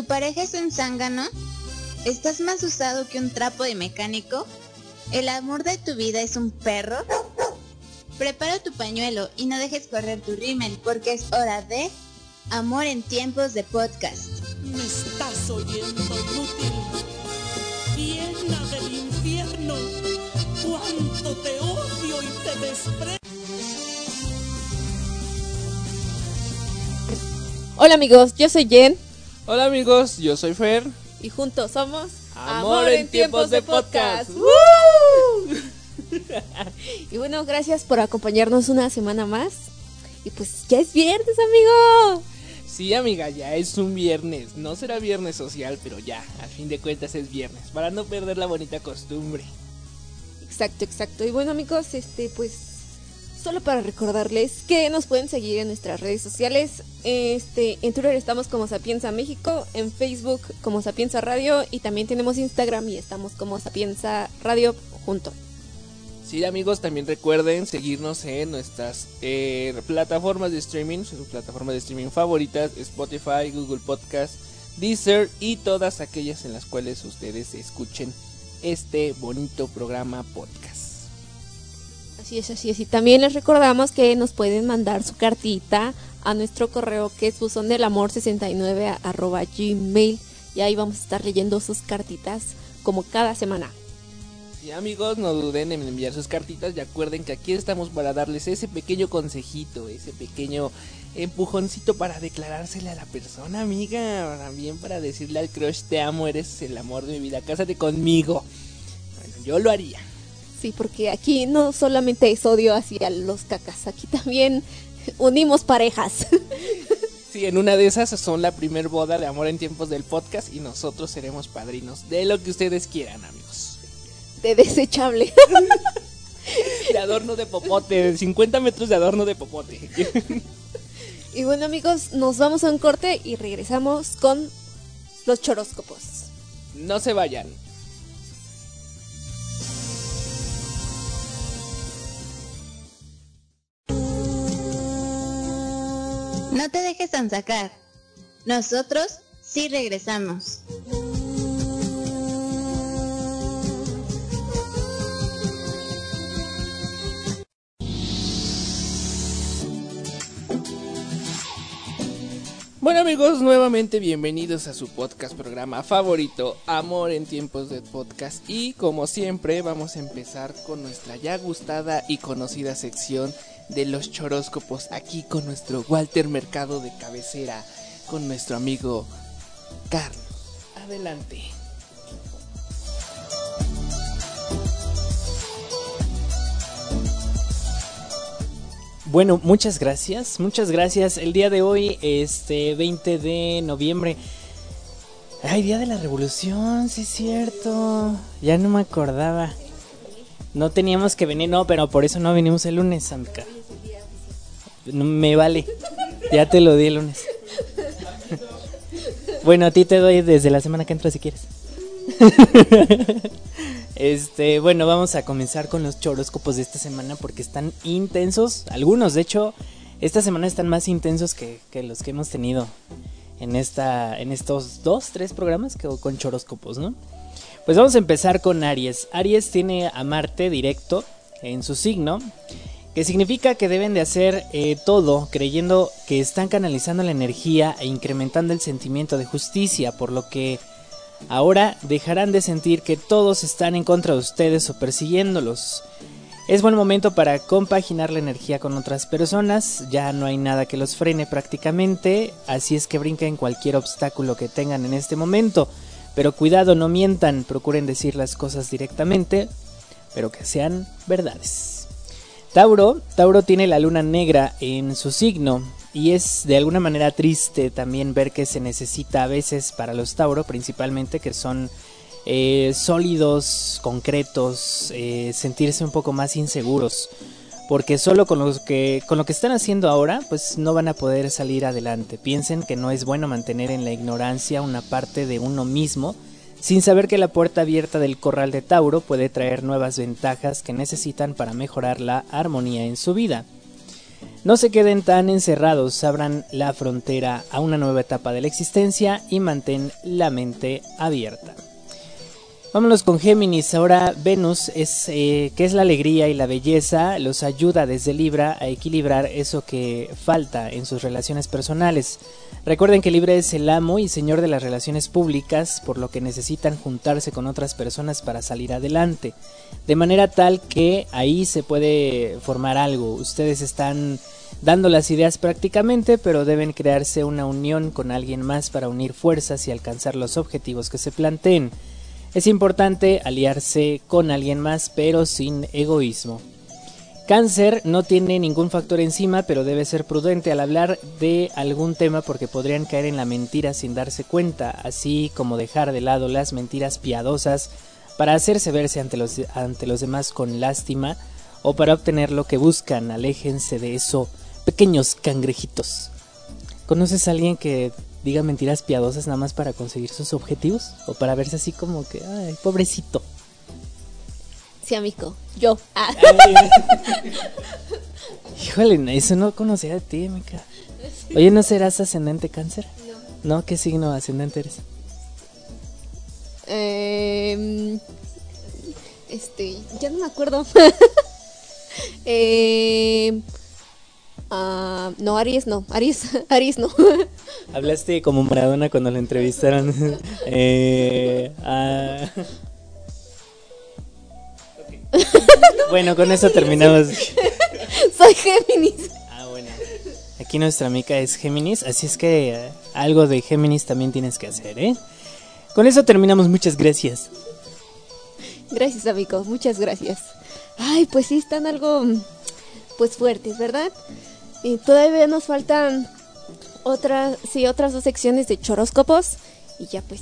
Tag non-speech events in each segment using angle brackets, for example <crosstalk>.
¿Tu pareja es un zángano? ¿Estás más usado que un trapo de mecánico? ¿El amor de tu vida es un perro? Prepara tu pañuelo y no dejes correr tu rímel porque es hora de Amor en tiempos de podcast. Me estás oyendo inútil, llena del infierno, cuánto te odio y te desprecio. Hola amigos, yo soy Jen Hola amigos, yo soy Fer. y juntos somos Amor en tiempos de podcast. ¡Woo! <laughs> y bueno, gracias por acompañarnos una semana más. Y pues ya es viernes, amigo. Sí, amiga, ya es un viernes. No será viernes social, pero ya, a fin de cuentas es viernes. Para no perder la bonita costumbre. Exacto, exacto. Y bueno, amigos, este pues solo para recordarles que nos pueden seguir en nuestras redes sociales. Este, en Twitter estamos como Sapienza México, en Facebook como Sapienza Radio y también tenemos Instagram y estamos como Sapienza Radio junto. Sí, amigos, también recuerden seguirnos en nuestras eh, plataformas de streaming, sus plataformas de streaming favoritas, Spotify, Google Podcast, Deezer y todas aquellas en las cuales ustedes escuchen este bonito programa podcast. Así es, así es. Y también les recordamos que nos pueden mandar su cartita a nuestro correo que es buzondelamor69 arroba gmail y ahí vamos a estar leyendo sus cartitas como cada semana. Sí, amigos, no duden en enviar sus cartitas y acuerden que aquí estamos para darles ese pequeño consejito, ese pequeño empujoncito para declarársele a la persona, amiga. También para decirle al crush, te amo, eres el amor de mi vida, cásate conmigo. Bueno, yo lo haría. Sí, porque aquí no solamente es odio hacia los cacas, aquí también unimos parejas. Sí, en una de esas son la primer boda de amor en tiempos del podcast y nosotros seremos padrinos de lo que ustedes quieran, amigos. de desechable. De adorno de popote, 50 metros de adorno de popote. Y bueno amigos, nos vamos a un corte y regresamos con los choróscopos. No se vayan. No te dejes sacar. Nosotros sí regresamos. Bueno amigos, nuevamente bienvenidos a su podcast programa favorito, Amor en tiempos de podcast. Y como siempre vamos a empezar con nuestra ya gustada y conocida sección de los choróscopos aquí con nuestro Walter Mercado de cabecera, con nuestro amigo Carlos. Adelante. Bueno, muchas gracias, muchas gracias. El día de hoy, este 20 de noviembre. Ay, día de la revolución, sí es cierto. Ya no me acordaba. No teníamos que venir, no, pero por eso no venimos el lunes, amiga. No me vale. Ya te lo di el lunes. Bueno, a ti te doy desde la semana que entra si quieres. Este, bueno, vamos a comenzar con los choróscopos de esta semana porque están intensos. Algunos, de hecho, esta semana están más intensos que, los que hemos tenido en esta, en estos dos, tres programas que, con choróscopos, ¿no? Pues vamos a empezar con Aries. Aries tiene a Marte directo en su signo, que significa que deben de hacer eh, todo creyendo que están canalizando la energía e incrementando el sentimiento de justicia, por lo que Ahora dejarán de sentir que todos están en contra de ustedes o persiguiéndolos. Es buen momento para compaginar la energía con otras personas, ya no hay nada que los frene prácticamente, así es que brinquen cualquier obstáculo que tengan en este momento. Pero cuidado, no mientan, procuren decir las cosas directamente, pero que sean verdades. Tauro, Tauro tiene la luna negra en su signo, y es de alguna manera triste también ver que se necesita a veces para los Tauro, principalmente que son eh, sólidos, concretos, eh, sentirse un poco más inseguros. Porque solo con, los que, con lo que están haciendo ahora, pues no van a poder salir adelante. Piensen que no es bueno mantener en la ignorancia una parte de uno mismo, sin saber que la puerta abierta del corral de Tauro puede traer nuevas ventajas que necesitan para mejorar la armonía en su vida. No se queden tan encerrados, abran la frontera a una nueva etapa de la existencia y mantén la mente abierta. Vámonos con Géminis. Ahora Venus, es, eh, que es la alegría y la belleza, los ayuda desde Libra a equilibrar eso que falta en sus relaciones personales. Recuerden que Libra es el amo y señor de las relaciones públicas, por lo que necesitan juntarse con otras personas para salir adelante. De manera tal que ahí se puede formar algo. Ustedes están dando las ideas prácticamente, pero deben crearse una unión con alguien más para unir fuerzas y alcanzar los objetivos que se planteen. Es importante aliarse con alguien más, pero sin egoísmo. Cáncer no tiene ningún factor encima, pero debe ser prudente al hablar de algún tema porque podrían caer en la mentira sin darse cuenta, así como dejar de lado las mentiras piadosas para hacerse verse ante los, ante los demás con lástima o para obtener lo que buscan. Aléjense de eso, pequeños cangrejitos. ¿Conoces a alguien que diga mentiras piadosas nada más para conseguir sus objetivos o para verse así como que, ay, pobrecito. Sí, amigo, yo. Ah. <laughs> Híjole, eso no conocía de ti, Mica. Oye, ¿no serás ascendente cáncer? No. ¿No? ¿Qué signo ascendente eres? Eh, este, ya no me acuerdo. <laughs> eh, Ah, no, Aries no, Aries, <laughs> Aries no. <laughs> Hablaste como Maradona cuando lo entrevistaron. <laughs> eh, ah. Bueno, con eso terminamos. Soy Géminis. Ah, bueno. Aquí nuestra amiga es Géminis, así es que eh, algo de Géminis también tienes que hacer, ¿eh? Con eso terminamos, muchas gracias. Gracias, amigo, muchas gracias. Ay, pues sí, están algo, pues fuertes, ¿verdad? Y todavía nos faltan otras, sí, otras dos secciones de choróscopos. Y ya pues,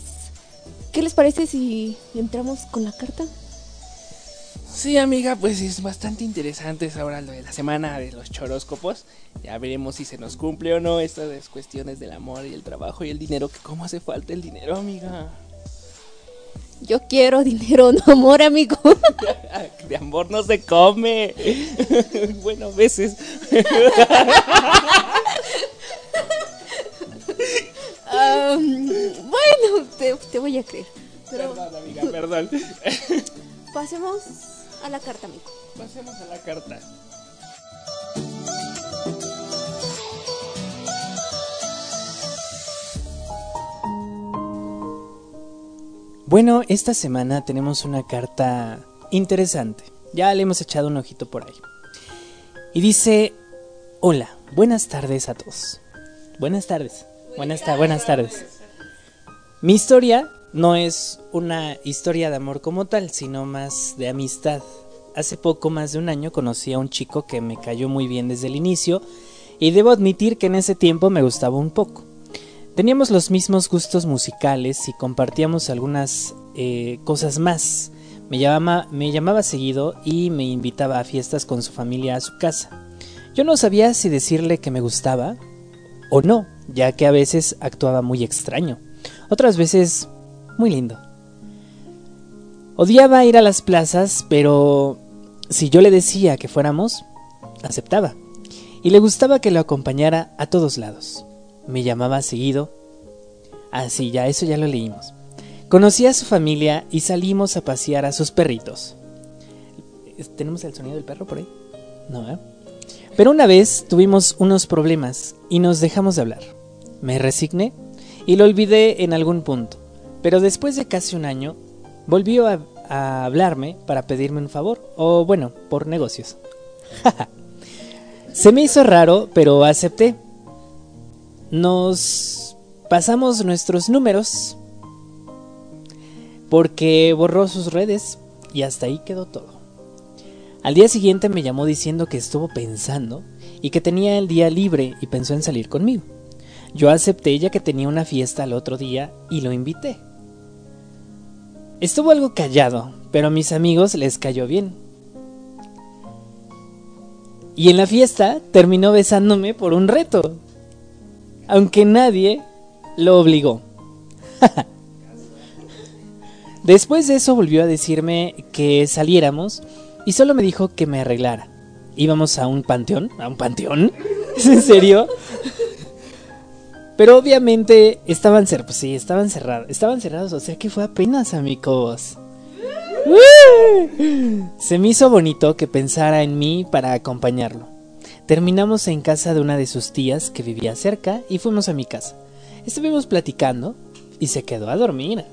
¿qué les parece si entramos con la carta? Sí, amiga, pues es bastante interesante ahora lo de la semana de los choróscopos. Ya veremos si se nos cumple o no estas cuestiones del amor y el trabajo y el dinero. Que cómo hace falta el dinero, amiga. Yo quiero dinero, <laughs> no amor, amigo. De amor no se come. <laughs> bueno, veces. bueno, te, voy a creer. Perdón, amiga, perdón. Pasemos a la carta, amigo. Pasemos a la carta. Bueno, esta semana tenemos una carta interesante. Ya le hemos echado un ojito por ahí. Y dice, hola, buenas tardes a todos. Buenas tardes. Buenas, buenas tardes. Mi historia no es una historia de amor como tal, sino más de amistad. Hace poco más de un año conocí a un chico que me cayó muy bien desde el inicio y debo admitir que en ese tiempo me gustaba un poco. Teníamos los mismos gustos musicales y compartíamos algunas eh, cosas más. Me llamaba, me llamaba seguido y me invitaba a fiestas con su familia a su casa. Yo no sabía si decirle que me gustaba o no, ya que a veces actuaba muy extraño, otras veces muy lindo. Odiaba ir a las plazas, pero si yo le decía que fuéramos, aceptaba. Y le gustaba que lo acompañara a todos lados me llamaba seguido. Ah, sí, ya, eso ya lo leímos. Conocí a su familia y salimos a pasear a sus perritos. ¿Tenemos el sonido del perro por ahí? No, ¿eh? Pero una vez tuvimos unos problemas y nos dejamos de hablar. Me resigné y lo olvidé en algún punto. Pero después de casi un año, volvió a hablarme para pedirme un favor, o bueno, por negocios. <laughs> Se me hizo raro, pero acepté nos pasamos nuestros números porque borró sus redes y hasta ahí quedó todo. Al día siguiente me llamó diciendo que estuvo pensando y que tenía el día libre y pensó en salir conmigo. Yo acepté ya que tenía una fiesta al otro día y lo invité. Estuvo algo callado, pero a mis amigos les cayó bien. Y en la fiesta terminó besándome por un reto aunque nadie lo obligó. <laughs> Después de eso volvió a decirme que saliéramos y solo me dijo que me arreglara íbamos a un panteón. ¿A un panteón? <laughs> ¿Es en serio? Pero obviamente estaban cerrados. Pues sí, estaban cerrados. Estaban cerrados, o sea que fue apenas, amigos. Se me hizo bonito que pensara en mí para acompañarlo. Terminamos en casa de una de sus tías que vivía cerca y fuimos a mi casa. Estuvimos platicando y se quedó a dormir.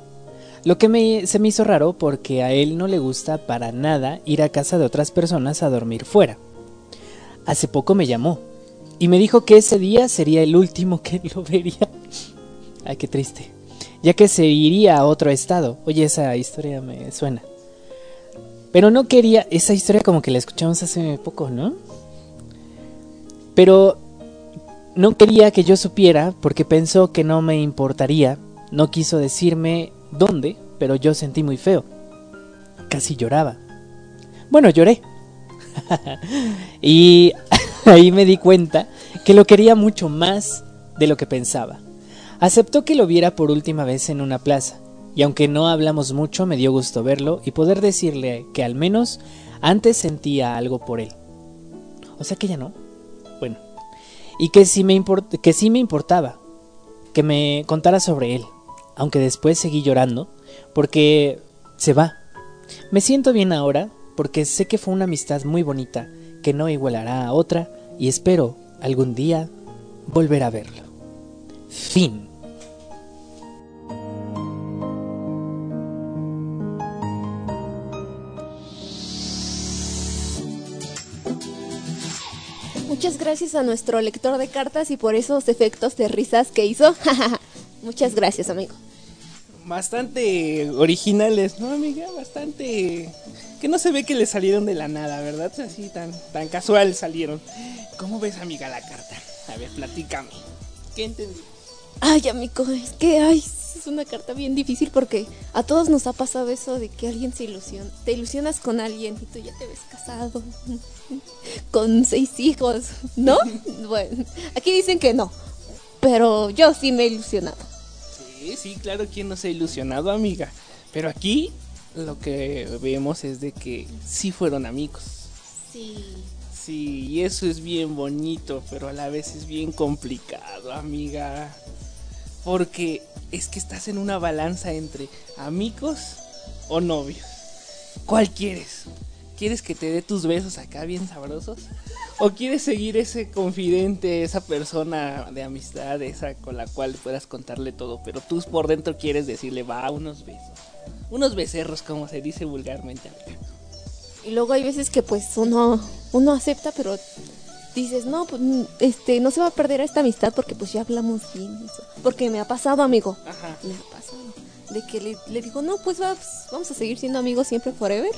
Lo que me, se me hizo raro porque a él no le gusta para nada ir a casa de otras personas a dormir fuera. Hace poco me llamó y me dijo que ese día sería el último que lo vería. <laughs> Ay, qué triste. Ya que se iría a otro estado. Oye, esa historia me suena. Pero no quería, esa historia como que la escuchamos hace poco, ¿no? Pero no quería que yo supiera porque pensó que no me importaría. No quiso decirme dónde, pero yo sentí muy feo. Casi lloraba. Bueno, lloré. <laughs> y <laughs> ahí me di cuenta que lo quería mucho más de lo que pensaba. Aceptó que lo viera por última vez en una plaza, y aunque no hablamos mucho, me dio gusto verlo y poder decirle que al menos antes sentía algo por él. O sea que ya no. Y que sí me, que sí me importaba que me contara sobre él, aunque después seguí llorando porque se va. Me siento bien ahora porque sé que fue una amistad muy bonita que no igualará a otra y espero algún día volver a verlo. Fin. Muchas gracias a nuestro lector de cartas y por esos efectos de risas que hizo. <laughs> Muchas gracias, amigo. Bastante originales, ¿no, amiga? Bastante... Que no se ve que le salieron de la nada, ¿verdad? Así tan, tan casual salieron. ¿Cómo ves, amiga, la carta? A ver, platícame. ¿Qué entendí? Ay, amigo, es que ay, es una carta bien difícil porque a todos nos ha pasado eso de que alguien se ilusiona. Te ilusionas con alguien y tú ya te ves casado. <laughs> Con seis hijos, ¿no? <laughs> bueno, aquí dicen que no. Pero yo sí me he ilusionado. Sí, sí, claro, ¿quién no se ha ilusionado, amiga? Pero aquí lo que vemos es de que sí fueron amigos. Sí. Sí, y eso es bien bonito, pero a la vez es bien complicado, amiga. Porque es que estás en una balanza entre amigos o novios. ¿Cuál quieres? ¿Quieres que te dé tus besos acá bien sabrosos? ¿O quieres seguir ese confidente, esa persona de amistad, esa con la cual puedas contarle todo, pero tú por dentro quieres decirle, va, unos besos? Unos becerros, como se dice vulgarmente. Y luego hay veces que pues uno, uno acepta, pero dices, no, pues este, no se va a perder esta amistad porque pues ya hablamos bien. Porque me ha pasado, amigo. Ajá. Me ha pasado. De que le, le digo, no, pues, pues, vamos a seguir siendo amigos siempre forever.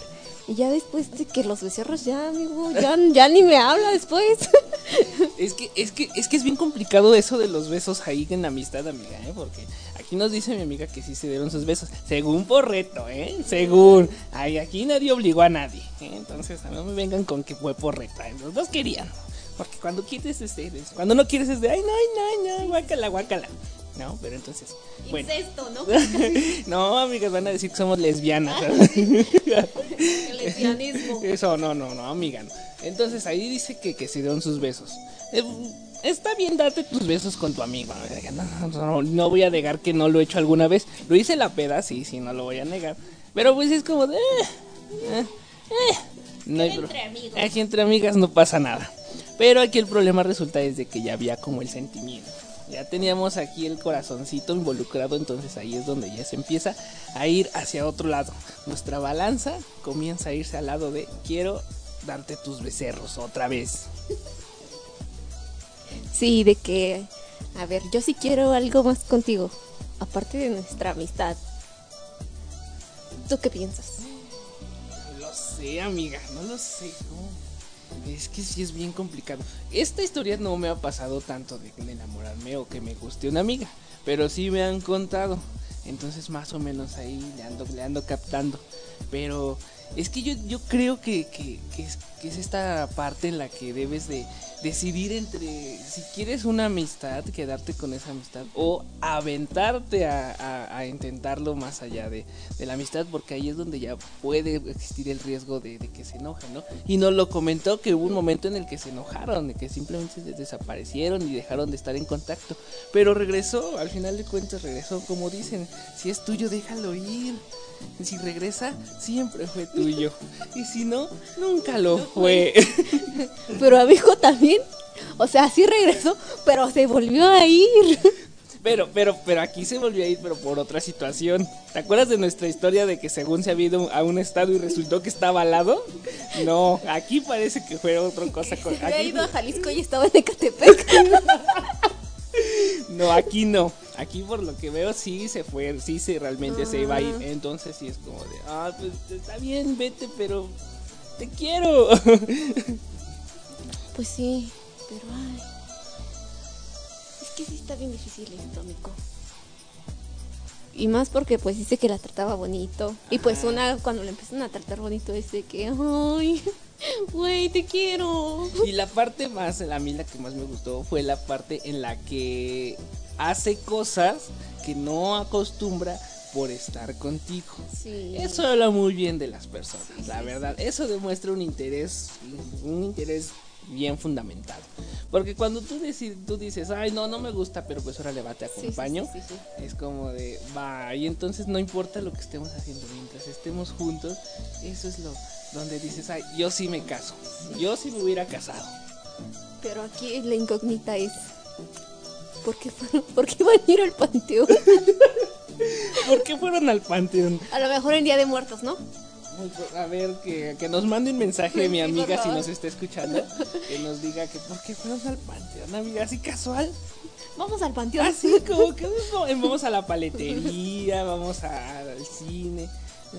Y ya después de que los becerros ya, amigo, ya, <laughs> ya ni me habla después. <laughs> Es que, es que, es que es bien complicado eso de los besos ahí en la amistad, amiga, ¿eh? Porque aquí nos dice mi amiga que sí se dieron sus besos. Según por reto, ¿eh? Según. Ay, aquí nadie obligó a nadie. ¿eh? Entonces, no me vengan con que fue por reto. ¿eh? Los dos querían. Porque cuando quieres, este, cuando no quieres es de, ay, no, ay, no, no, guácala, guácala. No, pero entonces. Bueno. Incesto, ¿no? <laughs> no, amigas, van a decir que somos lesbianas. <laughs> El lesbianismo. Eso, no, no, no, amiga. No. Entonces ahí dice que, que se dieron sus besos. Eh, está bien darte tus besos con tu amigo. No, no, no, voy a negar que no lo he hecho alguna vez. Lo hice la peda, sí, sí, no lo voy a negar. Pero pues es como de. Eh, eh, eh. No hay entre amigos. Aquí entre amigas no pasa nada. Pero aquí el problema resulta es de que ya había como el sentimiento. Ya teníamos aquí el corazoncito involucrado, entonces ahí es donde ya se empieza a ir hacia otro lado. Nuestra balanza comienza a irse al lado de quiero darte tus becerros otra vez. Sí, de que, a ver, yo sí quiero algo más contigo, aparte de nuestra amistad. ¿Tú qué piensas? No lo sé, amiga, no lo sé. No. Es que sí es bien complicado. Esta historia no me ha pasado tanto de enamorarme o que me guste una amiga, pero sí me han contado. Entonces más o menos ahí le ando, le ando captando. Pero Es que yo, yo creo que, que, es, esta parte en la que debes de decidir entre si quieres una amistad, quedarte con esa amistad o aventarte a, a- intentarlo más allá de, de la amistad, porque ahí es donde ya puede existir el riesgo de, que se enojen, ¿no? Y nos lo comentó que hubo un momento en el que se enojaron, de que simplemente desaparecieron y dejaron de estar en contacto, pero regresó, al final de cuentas regresó, como dicen, si es tuyo déjalo ir. Si regresa, siempre fue tuyo. <laughs> Y si no, nunca lo fue. <laughs> Pero amigo también. O sea, sí regresó, pero se volvió a ir. <laughs> Pero, pero, pero aquí se volvió a ir, pero por otra situación. ¿Te acuerdas de nuestra historia de que según se había ido a un estado y resultó que estaba al lado? No, aquí parece que fue otra cosa. Con, Se había aquí, ido a Jalisco y estaba en Ecatepec. No, aquí no. Aquí por lo que veo sí se fue, sí se realmente se iba a ir. Entonces sí es como de, ah, pues está bien, vete, pero te quiero. <laughs> Pues sí, pero ay. Es que sí está bien difícil esto, amigo. Y más porque pues dice que la trataba bonito. Y pues una, cuando le empiezan a tratar bonito es de que, ay, güey, te quiero. Y la parte más, a mí la que más me gustó fue la parte en la que hace cosas que no acostumbra por estar contigo. Sí. Eso habla muy bien de las personas, la verdad. Eso demuestra un interés, un interés bien fundamentado. Porque cuando tú, deci- tú dices, ay, no, no me gusta, pero pues órale, va, te acompaño. sí, sí, sí. Es como de, va, y entonces no importa lo que estemos haciendo, mientras estemos juntos, eso es lo donde dices, ay, yo sí me caso, yo sí me hubiera casado. Pero aquí la incógnita es. ¿Por qué, <laughs> ¿Por qué van a ir al panteón? <laughs> ¿Por qué fueron al panteón? A lo mejor en Día de Muertos, ¿no? A ver, que, que nos mande un mensaje mi Sí, por amiga si nos está escuchando, que nos diga que por qué fueron al panteón, amiga, así casual. Vamos al panteón. Así como que vamos- a la paletería, vamos a- al cine.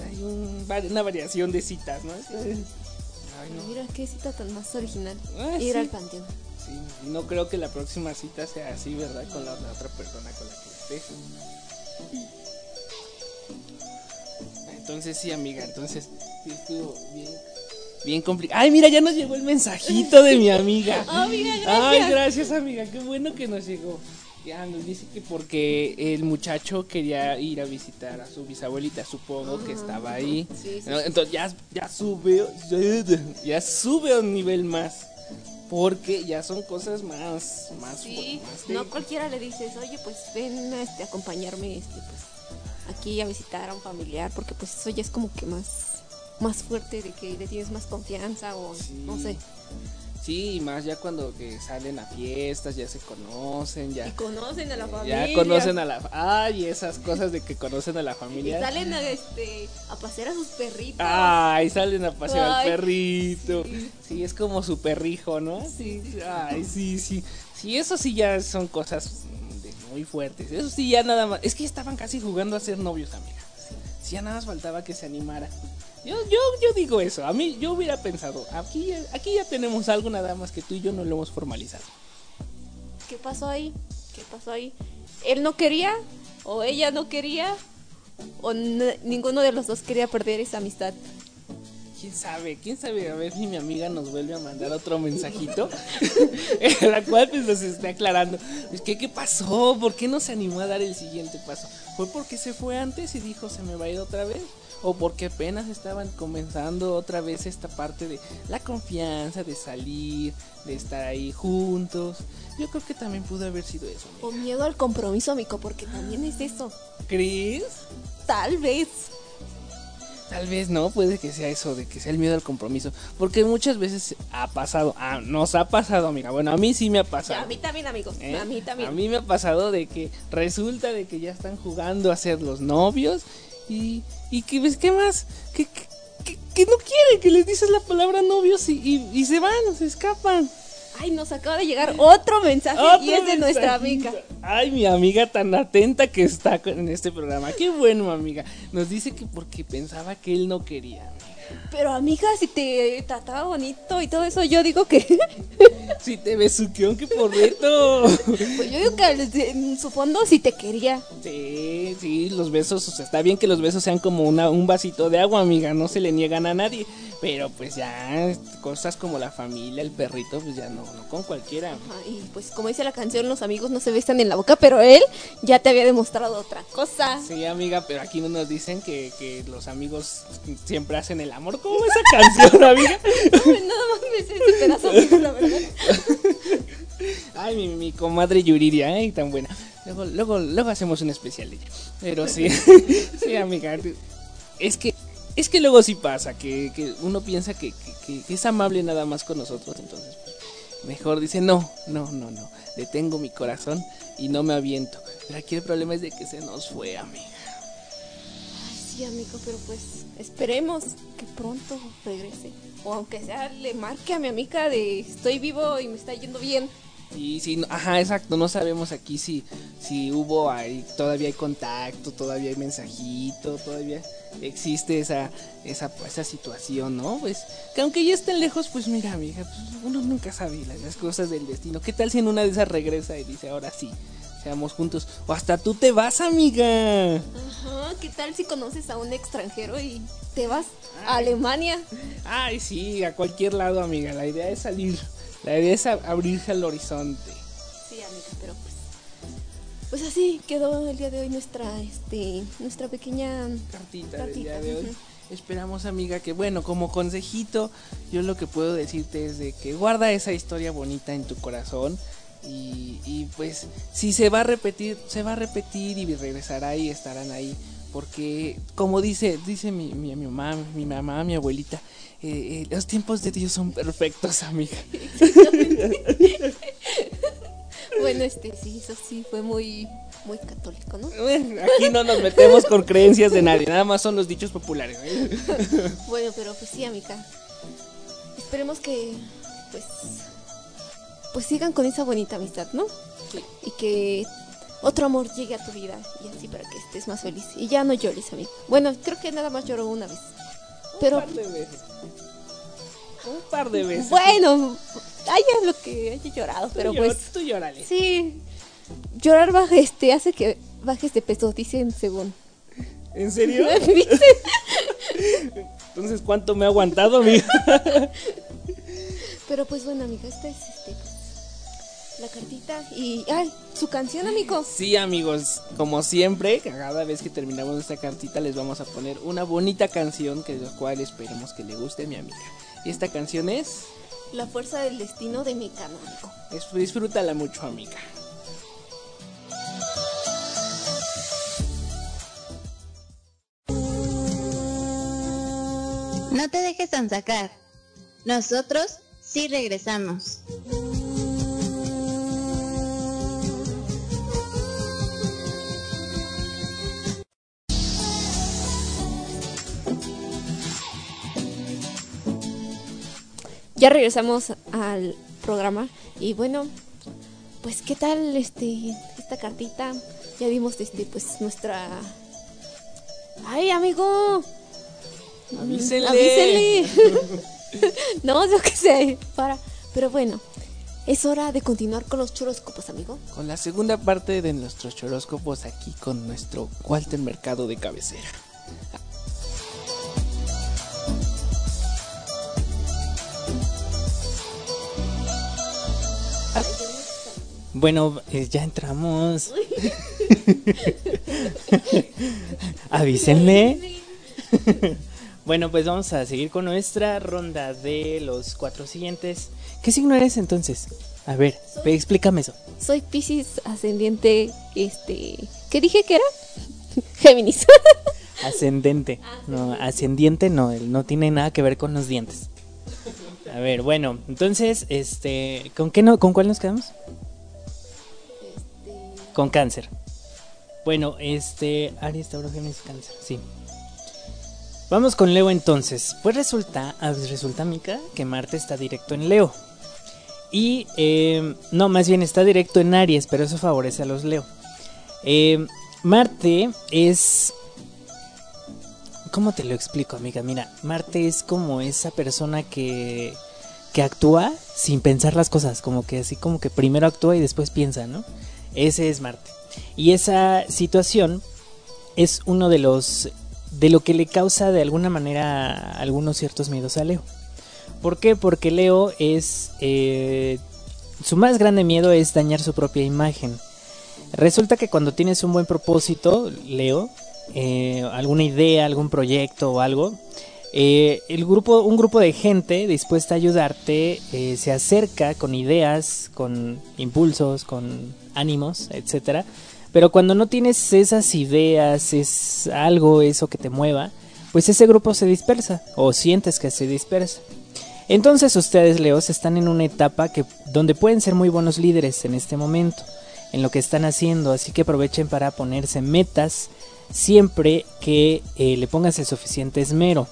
Hay un una variación de citas, ¿no? Ay, no. Mira qué cita tan más original. Ah, Ir sí. al panteón. Sí, y no creo que la próxima cita sea así, ¿verdad? Con la, la otra persona con la que estés. Entonces sí, amiga, entonces sí estuvo bien, bien complicado. Ay, mira, ya nos llegó el mensajito de mi amiga. <laughs> Gracias. Ay, gracias, amiga, qué bueno que nos llegó. Ya nos dice que porque el muchacho quería ir a visitar a su bisabuelita, supongo que estaba ahí. Sí, sí, ¿no? Entonces ya, ya sube, ya sube a un nivel más. Porque ya son cosas más, más, Sí, más de- no cualquiera le dices, oye, pues ven a este, acompañarme este, pues, aquí a visitar a un familiar, porque pues eso ya es como que más, más fuerte, de que le tienes más confianza o Sí. no sé. Sí, y más ya cuando que salen a fiestas, ya se conocen, ya, Y conocen a la familia. ya conocen a la... Ay, esas cosas de que conocen a la Y familia. salen a, este, a pasear a sus perritos. Ay, salen a pasear al perrito. Sí. es como su perrijo, ¿no? Sí, sí, Ay, sí, sí. Sí, eso sí ya son cosas muy fuertes. Eso sí ya nada más. Es que estaban casi jugando a ser novios, amiga. Sí, ya nada más faltaba que se animara. Yo, yo, yo digo eso. A mí, yo hubiera pensado, aquí, aquí ya tenemos algo nada más que tú y yo no lo hemos formalizado. ¿Qué pasó ahí? ¿Qué pasó ahí? ¿Él no quería? ¿O ella no quería? ¿O ninguno de los dos quería perder esa amistad? ¿Quién sabe? ¿Quién sabe? A ver si mi amiga nos vuelve a mandar otro mensajito. <laughs> en la cual pues nos está aclarando. Es que, ¿qué pasó? ¿Por qué no se animó a dar el siguiente paso? ¿Fue porque se fue antes y dijo se me va a ir otra vez? ¿O porque apenas estaban comenzando otra vez esta parte de la confianza, de salir, de estar ahí juntos? Yo creo que también pudo haber sido eso. ¿O amiga. miedo al compromiso, amigo? Porque también es eso. ¿Crees? Tal vez. Tal vez no, puede que sea eso, de que sea el miedo al compromiso. Porque muchas veces ha pasado, ah, nos ha pasado, amiga. Bueno, a mí sí me ha pasado. a mí también, amigos. ¿eh? A mí también. A mí me ha pasado de que resulta de que ya están jugando a ser los novios y, y que ves qué más, que, que, que- que no quieren que les dices la palabra novios y, y, y se van, se escapan. Ay, nos acaba de llegar otro mensaje y es de nuestra amiga. Ay, mi amiga tan atenta que está en este programa. Qué bueno, amiga. Nos dice que porque pensaba que él no quería. Pero amiga, si te trataba bonito y todo eso, yo digo que. <laughs> Si te besuqueó, qué porreto. <laughs> pues yo digo que en su fondo sí te quería. Sí, sí, los besos, o sea, está bien que los besos sean como una, un vasito de agua, amiga, no se le niegan a nadie. Pero pues ya, cosas como la familia, el perrito, pues ya no, no con cualquiera. Ajá, y pues como dice la canción, los amigos no se besan en la boca, pero él ya te había demostrado otra cosa. Sí, amiga, pero aquí no nos dicen que, que los amigos siempre hacen el amor. ¿Cómo esa canción, amiga? <laughs> Nada más me sé este pedazo, amigo, la verdad. <laughs> Ay, mi, mi comadre Yuriria, ay, tan buena. Luego, luego, luego hacemos un especial de ella. Pero sí, <laughs> sí, amiga. Es que, es que luego sí pasa, que, que uno piensa que, que- es amable nada más con nosotros, entonces mejor dice, no, no, no, no, detengo mi corazón y no me aviento. Pero aquí el problema es de que se nos fue, amiga. Sí, amigo, pero pues esperemos que pronto regrese. O aunque sea, le marque a mi amiga de estoy vivo y me está yendo bien. Sí, sí, no- ajá, exacto, no sabemos aquí si, si hubo ahí, todavía hay contacto, todavía hay mensajito, todavía existe esa, esa, esa situación, ¿no? Pues, que aunque ya estén lejos, pues mira, amiga, pues, uno nunca sabe las, las cosas del destino. ¿Qué tal si en una de esas regresa y dice, ahora sí, seamos juntos? O hasta tú te vas, amiga. Ajá, ¿qué tal si conoces a un extranjero y te vas a Alemania? Ay, sí, a cualquier lado, amiga, la idea es salir, la idea es abrirse al horizonte. Sí, amiga, pero pues. Pues así quedó el día de hoy nuestra, este, nuestra pequeña. cartita, del día de hoy. Esperamos, amiga, que bueno, como consejito, yo lo que puedo decirte es de que guarda esa historia bonita en tu corazón. Y, y, pues si se va a repetir, se va a repetir y regresará y estarán ahí. Porque como dice, dice mi, mi, mi mamá, mi mamá, mi abuelita, eh, eh, los tiempos de Dios son perfectos, amiga. <laughs> Bueno, este, sí, eso sí, fue muy, muy católico, ¿no? Bueno, Aquí no nos metemos con creencias de nadie, nada más son los dichos populares. ¿eh? <laughs> Bueno, pero pues sí, amiga. Esperemos que, pues, pues sigan con esa bonita amistad, ¿no? Sí. Y que otro amor llegue a tu vida y así para que estés más feliz. Y ya no llores, amigo. Bueno, creo que nada más lloró una vez. Pero, Un par de veces. Un par de veces. bueno, haya lo que haya llorado, pero Tú llor- pues, Tú llórale. sí. Llorar baja, este, hace que bajes de peso, dicen según. ¿En serio? <laughs> ¿Viste? Entonces, ¿cuánto me ha aguantado, amiga? Pero pues bueno, amiga, esta es este, la cartita y ay, su canción, amigo. Sí, amigos, como siempre, cada vez que terminamos esta cartita les vamos a poner una bonita canción que de la cual esperemos que le guste a mi amiga. Y esta canción es, La fuerza del destino de mi canónico. es disfrútala mucho, amiga. No te dejes sacar. Nosotros sí regresamos. Ya regresamos al programa y bueno, pues qué tal este esta cartita. Ya vimos este pues nuestra Ay, amigo. Avísenle. Avísenle. <laughs> no, yo qué sé, para, pero bueno, es hora de continuar con los choróscopos, amigo. Con la segunda parte de nuestros choróscopos aquí con nuestro Walter Mercado de cabecera. Bueno, eh, ya entramos. <laughs> Avísenle. bueno, pues vamos a seguir con nuestra ronda de los cuatro siguientes. ¿Qué signo eres entonces? A ver, ve, explícame eso. Soy Piscis ascendiente, este, ¿qué dije que era? <laughs> Géminis. <laughs> Ascendente. No, ascendiente no, él no tiene nada que ver con los dientes. A ver, bueno, entonces, este, ¿con qué no, con cuál nos quedamos? Con cáncer. Bueno, este, Aries, Tauro, cáncer, sí. Vamos con Leo entonces. Pues resulta, ah, resulta, Mica, que Marte está directo en Leo. Y eh, no, más bien está directo en Aries, pero eso favorece a los Leo. Eh, Marte es... ¿Cómo te lo explico, amiga? Mira, Marte es como esa persona que, que actúa sin pensar las cosas, como que así como que primero actúa y después piensa, ¿no? Ese es Marte. Y esa situación es uno de los de lo que le causa de alguna manera algunos ciertos miedos a Leo. ¿Por qué? Porque Leo es eh, su más grande miedo es dañar su propia imagen. Resulta que cuando tienes un buen propósito, Leo, eh, alguna idea, algún proyecto o algo, eh, el grupo, un grupo de gente dispuesta a ayudarte se acerca con ideas, con impulsos, con ánimos, etcétera. Pero cuando no tienes esas ideas, es algo, eso que te mueva, pues ese grupo se dispersa o sientes que se dispersa. Entonces ustedes, Leos, están en una etapa que, donde pueden ser muy buenos líderes en este momento, en lo que están haciendo, así que aprovechen para ponerse metas siempre que eh, le pongas el suficiente esmero.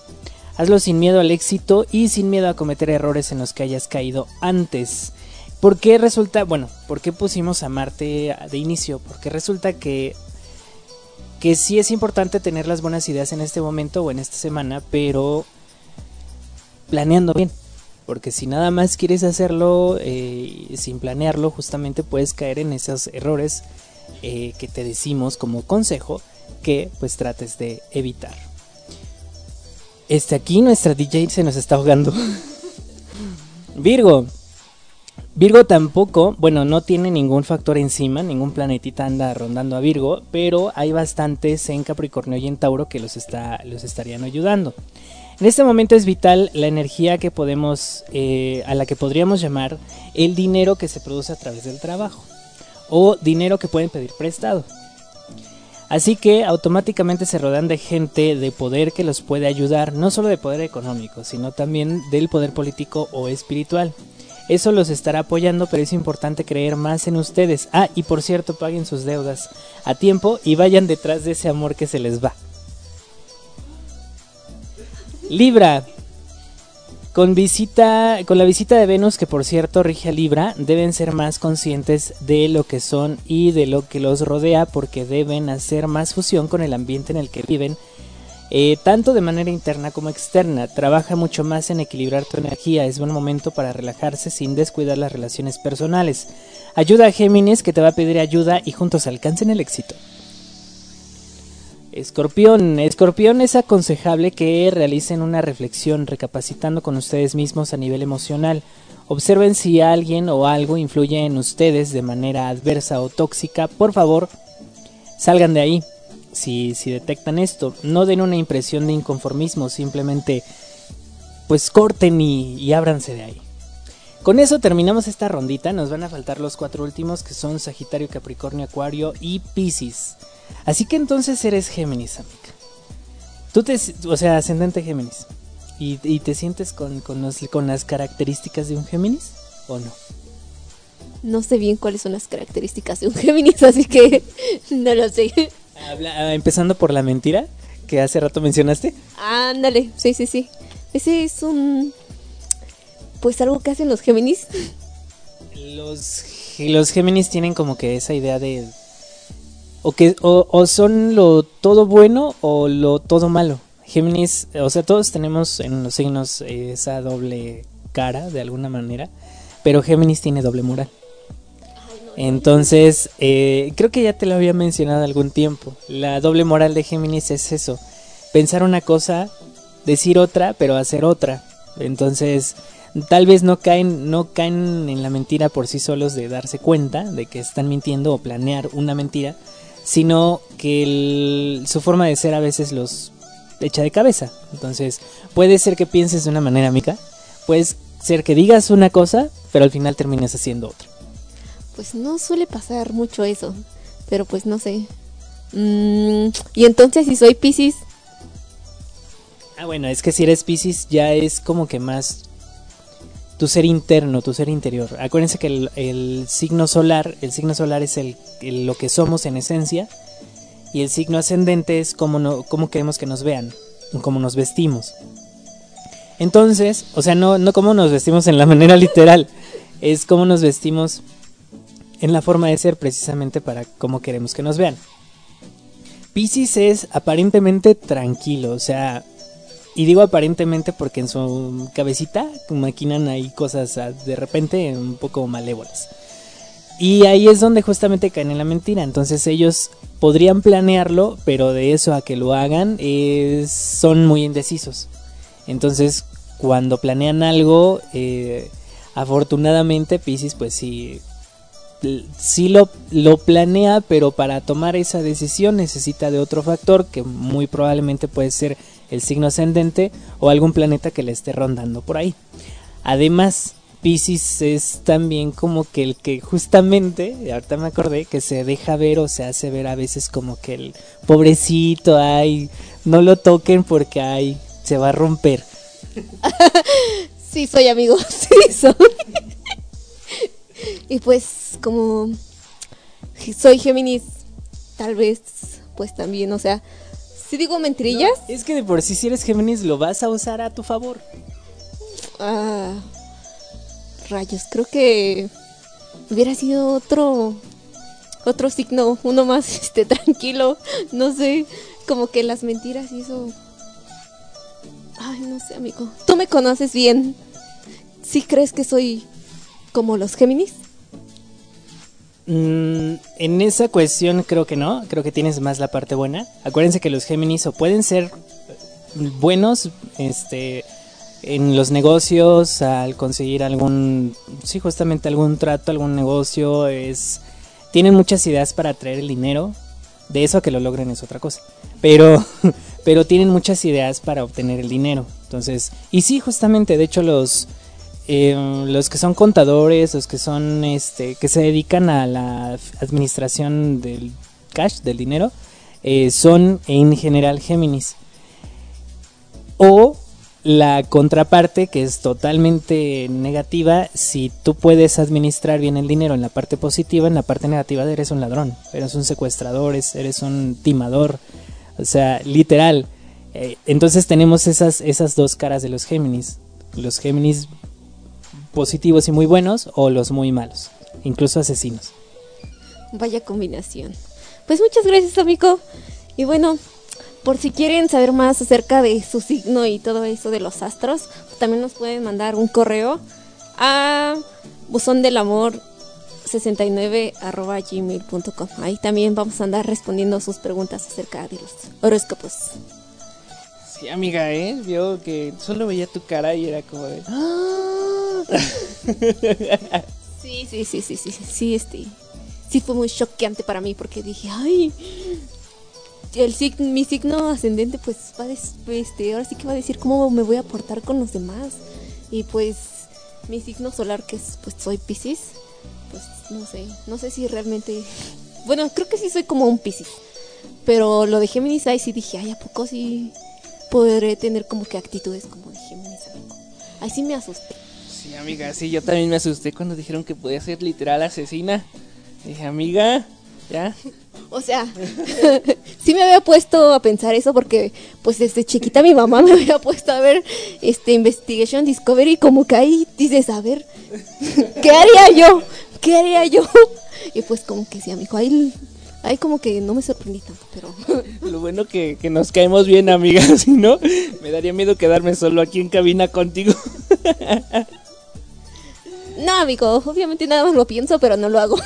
Hazlo sin miedo al éxito y sin miedo a cometer errores en los que hayas caído antes. ¿Por qué resulta, bueno, por qué pusimos a Marte de inicio? Porque resulta que que sí es importante tener las buenas ideas en este momento o en esta semana, pero planeando bien. Porque si nada más quieres hacerlo eh, sin planearlo, justamente puedes caer en esos errores eh, que te decimos como consejo que pues trates de evitar. Este aquí nuestra DJ se nos está ahogando. <laughs> Virgo. Virgo tampoco, bueno, no tiene ningún factor encima, ningún planetita anda rondando a Virgo, pero hay bastantes en Capricornio y en Tauro que los, está, los estarían ayudando. En este momento es vital la energía que podemos, eh, a la que podríamos llamar el dinero que se produce a través del trabajo o dinero que pueden pedir prestado. Así que automáticamente se rodean de gente de poder que los puede ayudar, no solo de poder económico, sino también del poder político o espiritual. Eso los estará apoyando, pero es importante creer más en ustedes. Ah, y por cierto, paguen sus deudas a tiempo y vayan detrás de ese amor que se les va. Libra. Con, visita, con la visita de Venus, que por cierto rige a Libra, deben ser más conscientes de lo que son y de lo que los rodea, porque deben hacer más fusión con el ambiente en el que viven, eh, tanto de manera interna como externa. Trabaja mucho más en equilibrar tu energía, es buen momento para relajarse sin descuidar las relaciones personales. Ayuda a Géminis, que te va a pedir ayuda y juntos alcancen el éxito. Escorpión. Escorpión es aconsejable que realicen una reflexión recapacitando con ustedes mismos a nivel emocional. Observen si alguien o algo influye en ustedes de manera adversa o tóxica. Por favor, salgan de ahí. Si, detectan esto, no den una impresión de inconformismo, simplemente pues corten y, ábranse de ahí. Con eso terminamos esta rondita. Nos van a faltar los cuatro últimos que son Sagitario, Capricornio, Acuario y Piscis. Así que entonces eres Géminis, amiga. Tú te, o sea, ascendente Géminis. ¿Y, y te sientes con, con, los, con las características de un Géminis o no? No sé bien cuáles son las características de un Géminis, <laughs> así que <laughs> no lo sé. Habla- ah, empezando por la mentira que hace rato mencionaste. Ándale, sí, sí, sí. Ese es un... Pues algo que hacen los Géminis. Los, los Géminis tienen como que esa idea de... O, que, o, o son lo todo bueno o lo todo malo. Géminis, o sea, todos tenemos en los signos esa doble cara de alguna manera, pero Géminis tiene doble moral. Entonces, eh, creo que ya te lo había mencionado algún tiempo. La doble moral de Géminis es eso, pensar una cosa, decir otra, pero hacer otra. Entonces, tal vez no caen, no caen en la mentira por sí solos de darse cuenta de que están mintiendo o planear una mentira, sino que su forma de ser a veces los echa de cabeza. Entonces, puede ser que pienses de una manera amiga, puede ser que digas una cosa, pero al final termines haciendo otra. Pues no suele pasar mucho eso. Pero pues no sé. Mm, y entonces si soy Piscis, Ah, bueno, es que si eres Pisces ya es como que más tu ser interno, tu ser interior. Acuérdense que el, signo solar, el signo solar es el, lo que somos en esencia y el signo ascendente es como, no, cómo queremos que nos vean, cómo nos vestimos. Entonces, o sea, no, no cómo nos vestimos en la manera literal, es cómo nos vestimos en la forma de ser precisamente para cómo queremos que nos vean. Pisces es aparentemente tranquilo, o sea, y digo aparentemente porque en su cabecita maquinan ahí cosas ah, de repente un poco malévolas. Y ahí es donde justamente caen en la mentira. Entonces ellos podrían planearlo, pero de eso a que lo hagan son muy indecisos. Entonces cuando planean algo, eh, afortunadamente Pisces pues sí, sí lo, lo planea, pero para tomar esa decisión necesita de otro factor que muy probablemente puede ser el signo ascendente o algún planeta que le esté rondando por ahí. Además, Pisces es también como que el que justamente, ahorita me acordé, que se deja ver o se hace ver a veces como que el pobrecito, ay, no lo toquen porque ay, se va a romper. <laughs> sí, soy amigo, <laughs> sí, soy. y pues como soy Géminis, tal vez, pues también, o sea, si digo mentirillas. es que de por sí si eres Géminis lo vas a usar a tu favor. Ah, rayos, creo que hubiera sido otro otro signo, uno más <laughs> este tranquilo, no sé, como que las mentiras y eso Ay, no sé, amigo. Tú me conoces bien. ¿Sí crees que soy como los Géminis? Mm, en esa cuestión creo que no, creo que tienes más la parte buena. Acuérdense que los Géminis o pueden ser buenos este, en los negocios al conseguir algún, sí, justamente algún trato, algún negocio, es, tienen muchas ideas para atraer el dinero. De eso a que lo logren es otra cosa. Pero, <laughs> pero tienen muchas ideas para obtener el dinero. Entonces, y sí, justamente, de hecho los eh, los que son contadores, los que son, este, que se dedican a la administración del cash, del dinero, eh, son en general Géminis. O la contraparte, que es totalmente negativa, si tú puedes administrar bien el dinero en la parte positiva, en la parte negativa eres un ladrón, eres un secuestrador, eres un timador, o sea, literal. Eh, entonces tenemos esas, esas dos caras de los Géminis. Los Géminis positivos y muy buenos o los muy malos, incluso asesinos. Vaya combinación. Pues muchas gracias, amigo. Y bueno, por si quieren saber más acerca de su signo y todo eso de los astros, también nos pueden mandar un correo a buzón del amor 69 gmail.com. Ahí también vamos a andar respondiendo sus preguntas acerca de los horóscopos. Sí, amiga, ¿eh? Vio que solo veía tu cara y era como de... ¡Ah! <laughs> sí, sí, sí, sí, sí, sí, este... Sí fue muy choqueante para mí porque dije, ay, el mi signo ascendente pues va a este, ahora sí que va a decir cómo me voy a portar con los demás. Y pues mi signo solar que es pues soy Pisces, pues no sé, no sé si realmente bueno, creo que sí soy como un Pisces. Pero lo de Géminis ahí sí dije, ay, a poco sí podré tener como que actitudes como Géminis, Ahí sí me asusté. Sí, amiga, sí, yo también me asusté cuando dijeron que podía ser literal asesina. Dije, amiga, ya. O sea, <laughs> sí me había puesto a pensar eso porque pues desde chiquita mi mamá me había puesto a ver este Investigation Discovery como que ahí dices, a ver, <laughs> ¿qué haría yo? ¿Qué haría yo? <laughs> Y pues como que sí, amigo, ahí Ay, como que no me sorprendí tanto, pero... <laughs> Lo bueno que, que nos caemos bien, amigas, <laughs> si no, me daría miedo quedarme solo aquí en cabina contigo. No, amigo, obviamente nada más lo pienso, pero no lo hago.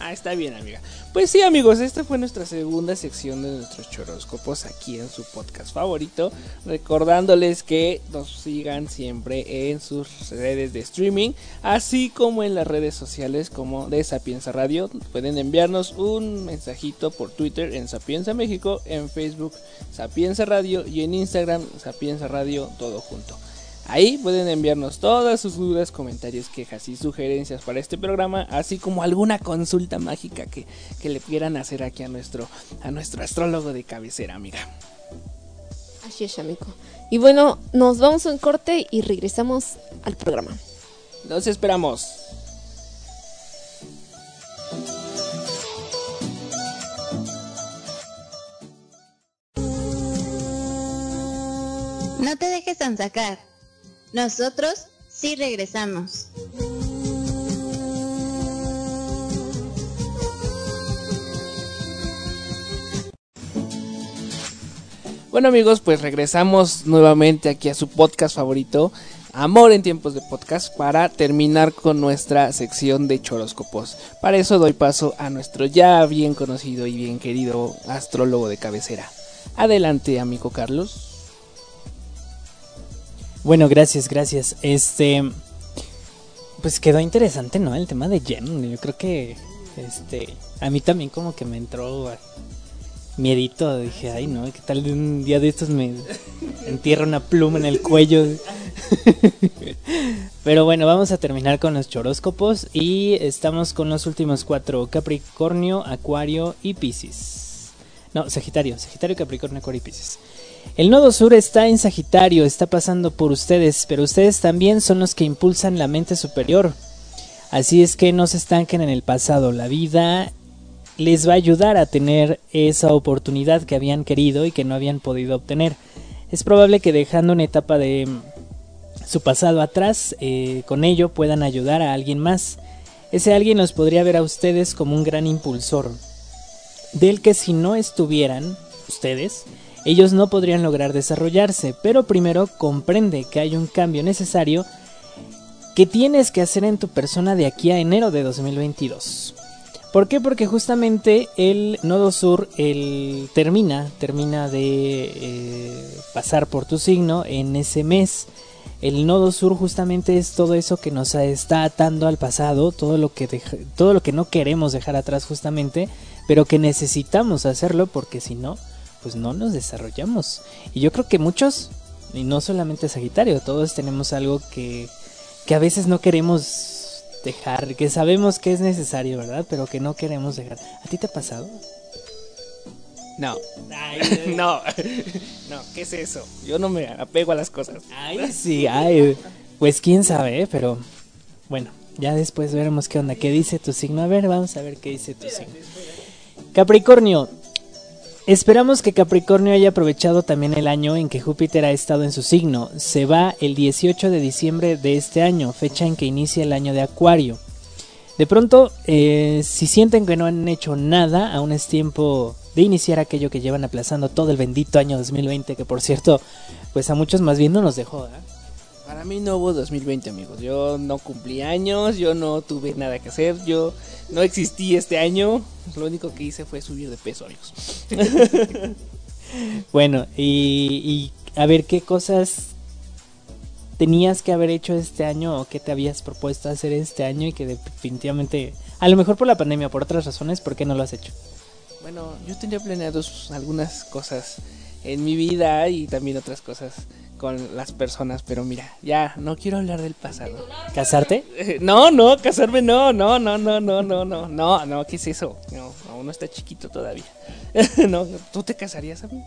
Ah, está bien, amiga. Pues sí, amigos, esta fue nuestra segunda sección de nuestros choróscopos aquí en su podcast favorito. Recordándoles que nos sigan siempre en sus redes de streaming, así como en las redes sociales como de Sapienza Radio. Pueden enviarnos un mensajito por Twitter en Sapienza México, en Facebook Sapienza Radio y en Instagram Sapienza Radio todo junto. Ahí pueden enviarnos todas sus dudas, comentarios, quejas y sugerencias para este programa, así como alguna consulta mágica que, le quieran hacer aquí a nuestro, a nuestro astrólogo de cabecera, amiga. Así es, amigo. Y bueno, nos vamos a un corte y regresamos al programa. Nos esperamos. No te dejes sacar. Nosotros sí regresamos. Bueno amigos, pues regresamos nuevamente aquí a su podcast favorito, Amor en tiempos de podcast, para terminar con nuestra sección de choróscopos. Para eso doy paso a nuestro ya bien conocido y bien querido astrólogo de cabecera. Adelante, amigo Carlos. Bueno, gracias, gracias. Este pues quedó interesante, ¿no? El tema de Jen. Yo creo que este a mí también como que me entró miedito, dije, ay, no, ¿qué tal un día de estos me entierra una pluma en el cuello? <laughs> Pero bueno, vamos a terminar con los choróscopos y estamos con los últimos cuatro, Capricornio, Acuario y Piscis. No, Sagitario, Sagitario, Capricornio, Acuario y Piscis. El nodo sur está en Sagitario, está pasando por ustedes, pero ustedes también son los que impulsan la mente superior. Así es que no se estanquen en el pasado, la vida les va a ayudar a tener esa oportunidad que habían querido y que no habían podido obtener. Es probable que dejando una etapa de su pasado atrás, eh, con ello puedan ayudar a alguien más. Ese alguien los podría ver a ustedes como un gran impulsor, del que si no estuvieran ustedes, ellos no podrían lograr desarrollarse, pero primero comprende que hay un cambio necesario que tienes que hacer en tu persona de aquí a enero de 2022. ¿Por qué? Porque justamente el nodo sur el, termina, termina de eh, pasar por tu signo en ese mes. El nodo sur justamente es todo eso que nos está atando al pasado, todo lo que todo lo que no queremos dejar atrás justamente, pero que necesitamos hacerlo porque si no, pues no nos desarrollamos. Y yo creo que muchos, y no solamente Sagitario, todos tenemos algo que, que a veces no queremos dejar, que sabemos que es necesario, ¿verdad? Pero que no queremos dejar. ¿A ti te ha pasado? No. <laughs> no. <laughs> No, ¿qué es eso? Yo no me apego a las cosas. Ay, sí, ay. Pues quién sabe, ¿eh? pero bueno, ya después veremos qué onda, qué dice tu signo. A ver, vamos a ver qué dice tu signo. Capricornio, Esperamos que Capricornio haya aprovechado también el año en que Júpiter ha estado en su signo. Se va el 18 de diciembre de este año, fecha en que inicia el año de Acuario. De pronto, eh, si sienten que no han hecho nada, aún es tiempo de iniciar aquello que llevan aplazando todo el bendito año 2020, que por cierto, pues a muchos más bien no nos dejó. ¿eh? Para mí no hubo 2020, amigos. Yo no cumplí años, yo no tuve nada que hacer, yo no existí este año. Lo único que hice fue subir de peso, amigos. <laughs> bueno, y, a ver qué cosas tenías que haber hecho este año o qué te habías propuesto hacer este año y que definitivamente, a lo mejor por la pandemia, por otras razones, ¿por qué no lo has hecho? Bueno, yo tenía planeados algunas cosas en mi vida y también otras cosas con las personas, pero mira, ya no quiero hablar del pasado. ¿Casarte? Eh, no, no, casarme no, no, no, no, no, no, no, no, no, ¿qué es eso? No, aún no está chiquito todavía. no, ¿tú te casarías a mí?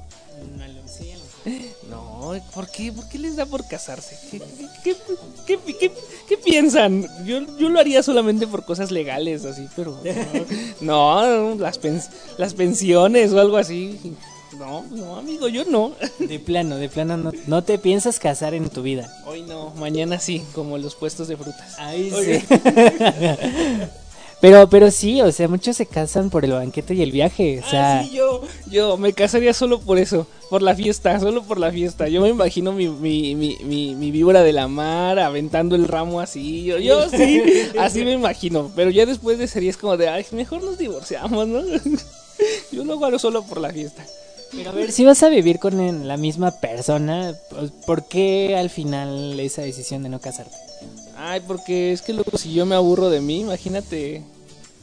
No, ¿por qué? ¿Por qué les da por casarse? ¿Qué, qué, qué, qué piensan? Yo, yo, lo haría solamente por cosas legales, así, pero... No, no las, las pensiones o algo así. No, no, amigo, yo no. <laughs> De plano, de plano, no, no te piensas casar en tu vida. Hoy no, mañana sí, como los puestos de frutas. Ahí sí. <laughs> Pero, pero sí, o sea, muchos se casan por el banquete y el viaje, o sea... Ah, sí, yo, yo me casaría solo por eso, por la fiesta, solo por la fiesta. Yo me imagino mi, mi, mi, mi, mi víbora de la mar aventando el ramo así, yo, yo sí, <laughs> así me imagino. Pero ya después de sería es como de, ay, mejor nos divorciamos, ¿no? Yo lo hago solo por la fiesta. Pero a ver, si vas a vivir con la misma persona, pues, ¿por qué al final esa decisión de no casarte? Ay, porque es que luego si yo me aburro de mí, imagínate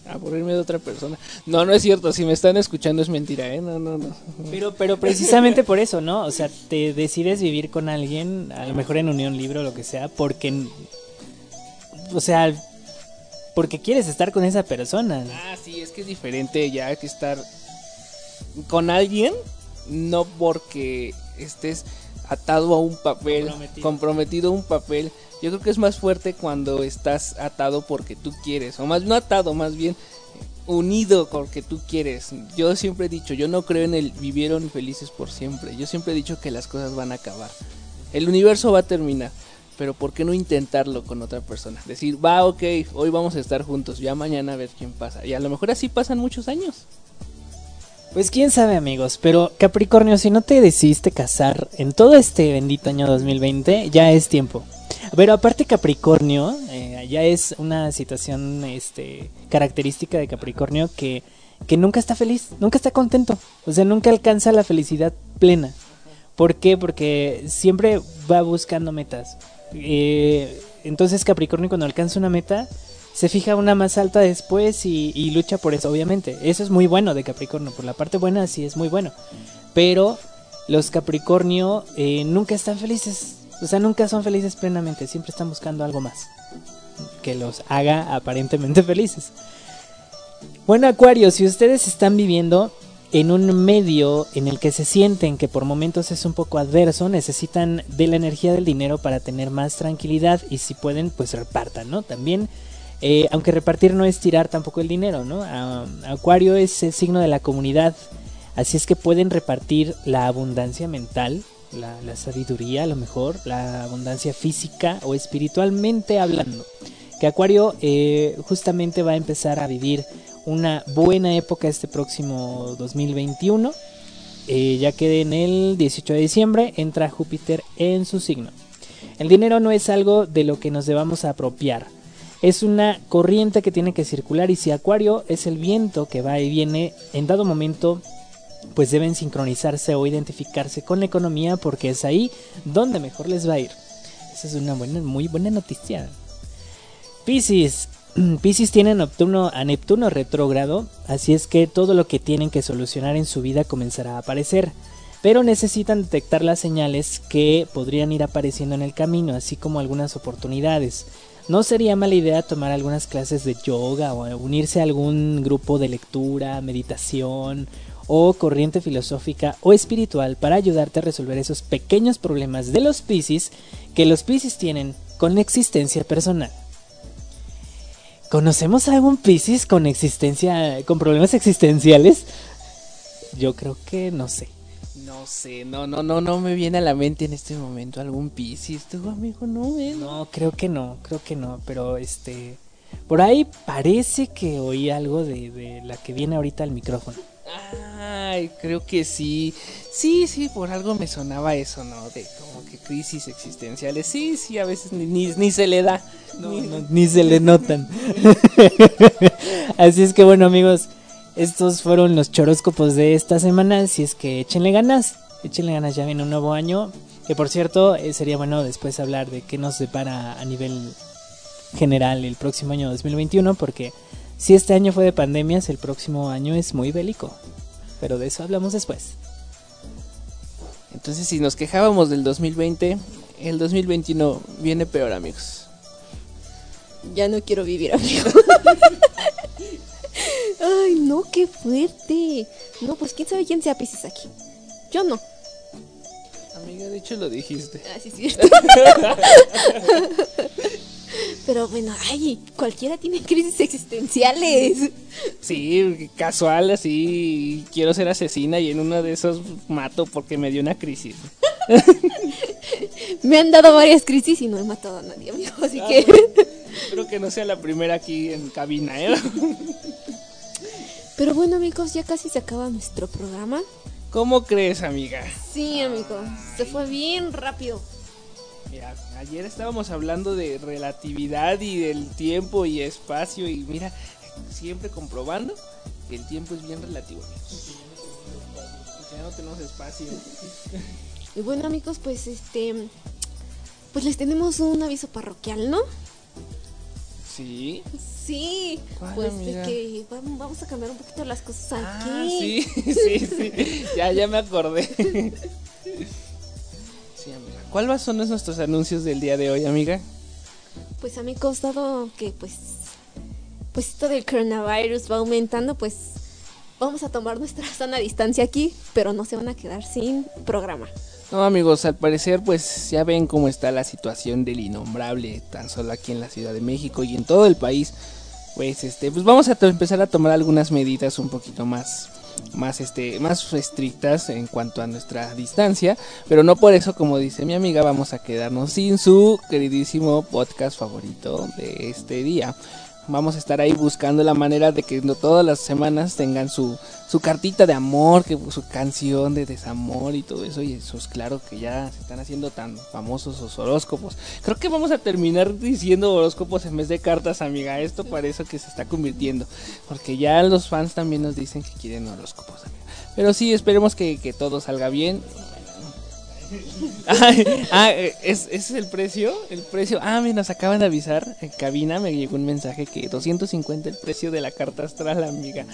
aburrirme de otra persona. No, no es cierto, si me están escuchando es mentira, ¿eh? No, no, no. Pero, pero precisamente por eso, ¿no? O sea, te decides vivir con alguien, a lo mejor en unión libre o lo que sea, porque... O sea, porque quieres estar con esa persona. Ah, sí, es que es diferente ya que estar con alguien no porque estés atado a un papel, comprometido. a un papel. Yo creo que es más fuerte cuando estás atado porque tú quieres, o más no atado, más bien unido porque tú quieres. Yo siempre he dicho, yo no creo en el vivieron felices por siempre. Yo siempre he dicho que las cosas van a acabar. El universo va a terminar, pero ¿por qué no intentarlo con otra persona? Decir, va, ok, hoy vamos a estar juntos, ya mañana a ver quién pasa. Y a lo mejor así pasan muchos años. Pues quién sabe amigos, pero Capricornio, si no te decidiste casar en todo este bendito año 2020, ya es tiempo. Pero aparte Capricornio, eh, ya es una situación este, característica de Capricornio que, que nunca está feliz, nunca está contento, o sea, nunca alcanza la felicidad plena. ¿Por qué? Porque siempre va buscando metas. Eh, entonces Capricornio cuando alcanza una meta, se fija una más alta después y, lucha por eso, obviamente. Eso es muy bueno de Capricornio, por la parte buena sí es muy bueno. Pero los Capricornio eh, nunca están felices, o sea, nunca son felices plenamente, siempre están buscando algo más que los haga aparentemente <laughs> felices. Bueno, Acuario, si ustedes están viviendo en un medio en el que se sienten que por momentos es un poco adverso, necesitan de la energía del dinero para tener más tranquilidad y si pueden, pues repartan, ¿no? También eh, aunque repartir no es tirar tampoco el dinero, ¿no? Acuario es el signo de la comunidad, así es que pueden repartir la abundancia mental, la, sabiduría a lo mejor, la abundancia física o espiritualmente hablando. Que Acuario eh, justamente va a empezar a vivir una buena época este próximo 2021, eh, ya que en el 18 de diciembre entra Júpiter en su signo. El dinero no es algo de lo que nos debamos apropiar es una corriente que tiene que circular y si Acuario es el viento que va y viene, en dado momento pues deben sincronizarse o identificarse con la economía porque es ahí donde mejor les va a ir. Esa es una muy buena noticia. Piscis. <clears throat> Piscis tiene Neptuno, a Neptuno retrógrado, así es que todo lo que tienen que solucionar en su vida comenzará a aparecer. Pero necesitan detectar las señales que podrían ir apareciendo en el camino, así como algunas oportunidades. No sería mala idea tomar algunas clases de yoga o unirse a algún grupo de lectura, meditación o corriente filosófica o espiritual para ayudarte a resolver esos pequeños problemas de los Piscis que los Piscis tienen con existencia personal. ¿Conocemos a algún Piscis con existencia con problemas existenciales? Yo creo que no sé. No sé, no, no, no, no me viene a la mente en este momento algún Piscis, tu amigo, no, eh, No, creo que no, creo que no, pero este, por ahí parece que oí algo de, de la que viene ahorita al micrófono. Ay, creo que sí, sí, sí, por algo me sonaba eso, ¿no? De como que crisis existenciales, sí, sí, a veces ni, ni, se le da, ni, ni se le notan. <laughs> Así es que bueno amigos, estos fueron los choróscopos de esta semana. Si es que échenle ganas. Échenle ganas, ya viene un nuevo año. Que por cierto, eh, sería bueno después hablar de qué nos depara a nivel general el próximo año 2021. Porque si este año fue de pandemias, el próximo año es muy bélico. Pero de eso hablamos después. Entonces, si nos quejábamos del 2020, el 2021 viene peor, amigos. Ya no quiero vivir, amigos. <laughs> Ay, no, qué fuerte. No, pues quién sabe quién sea Pisces aquí. Yo no. Amiga, de hecho lo dijiste. Ah, sí, cierto. <laughs> Pero bueno, ay, cualquiera tiene crisis existenciales. Sí, casual, así. Quiero ser asesina y en uno de esos mato porque me dio una crisis. <laughs> me han dado varias crisis y no he matado a nadie, amigo, así ah, que. espero que no sea la primera aquí en cabina, ¿eh? <laughs> Pero bueno amigos, ya casi se acaba nuestro programa. ¿Cómo crees, amiga? Sí, amigo, se fue bien rápido. Mira, ayer estábamos hablando de relatividad y del tiempo y espacio y mira, siempre comprobando que el tiempo es bien relativo. Ya no tenemos espacio. Y bueno amigos, pues este, pues les tenemos un aviso parroquial, ¿no? Sí. Sí, pues de que vamos a cambiar un poquito las cosas ah, aquí. sí, <laughs> <laughs> sí, sí. Ya, ya me acordé. <laughs> Sí, amiga. ¿Cuáles son nuestros anuncios del día de hoy, amiga? Pues a mí costado que pues pues esto del coronavirus va aumentando, pues vamos a tomar nuestra sana distancia aquí, pero no se van a quedar sin programa. No amigos, al parecer pues ya ven cómo está la situación del innombrable, tan solo aquí en la Ciudad de México y en todo el país. Pues este, pues vamos a empezar a tomar algunas medidas un poquito más más este más estrictas en cuanto a nuestra distancia, pero no por eso como dice mi amiga vamos a quedarnos sin su queridísimo podcast favorito de este día. Vamos a estar ahí buscando la manera de que no todas las semanas tengan su, su cartita de amor, que su canción de desamor y todo eso. Y eso es claro que ya se están haciendo tan famosos los horóscopos. Creo que vamos a terminar diciendo horóscopos en vez de cartas, amiga. Esto parece que se está convirtiendo. Porque ya los fans también nos dicen que quieren horóscopos, amiga. Pero sí, esperemos que, que todo salga bien. Ah, ¿es, ¿es el precio? El precio. Ah, mira, nos acaban de avisar en cabina. Me llegó un mensaje que 250 el precio de la carta astral, amiga.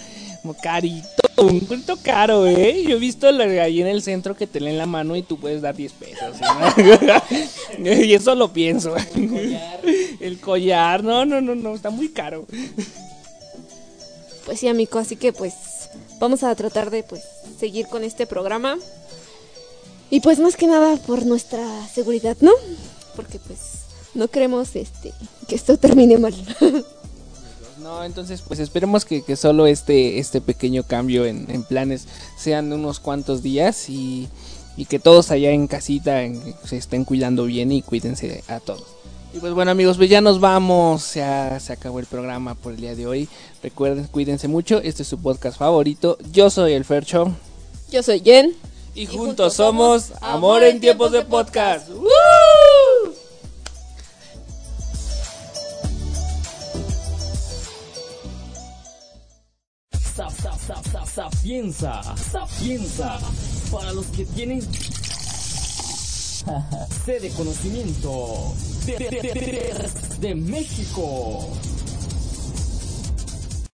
Como carito, un cuento caro, ¿eh? Yo he visto ahí en el centro que te leen la mano y tú puedes dar 10 pesos. <laughs> y eso lo pienso. El collar. el collar. No, no, no, no. Está muy caro. Pues sí, amigo. Así que pues vamos a tratar de pues seguir con este programa. Y pues más que nada por nuestra seguridad, ¿no? Porque pues no queremos este que esto termine mal. <laughs> No, entonces pues esperemos que, que solo este, este pequeño cambio en, en, planes sean unos cuantos días y, y que todos allá en casita en, se estén cuidando bien y cuídense a todos. Y pues bueno amigos, pues ya nos vamos, ya se acabó el programa por el día de hoy. Recuerden, cuídense mucho, este es su podcast favorito. Yo soy el Fercho. Yo soy Jen. Y, y juntos, juntos, somos Amor en tiempos de podcast. ¡Woo! Sapienza, sapienza, para los que tienen <laughs> sede conocimiento de, de, de, de México.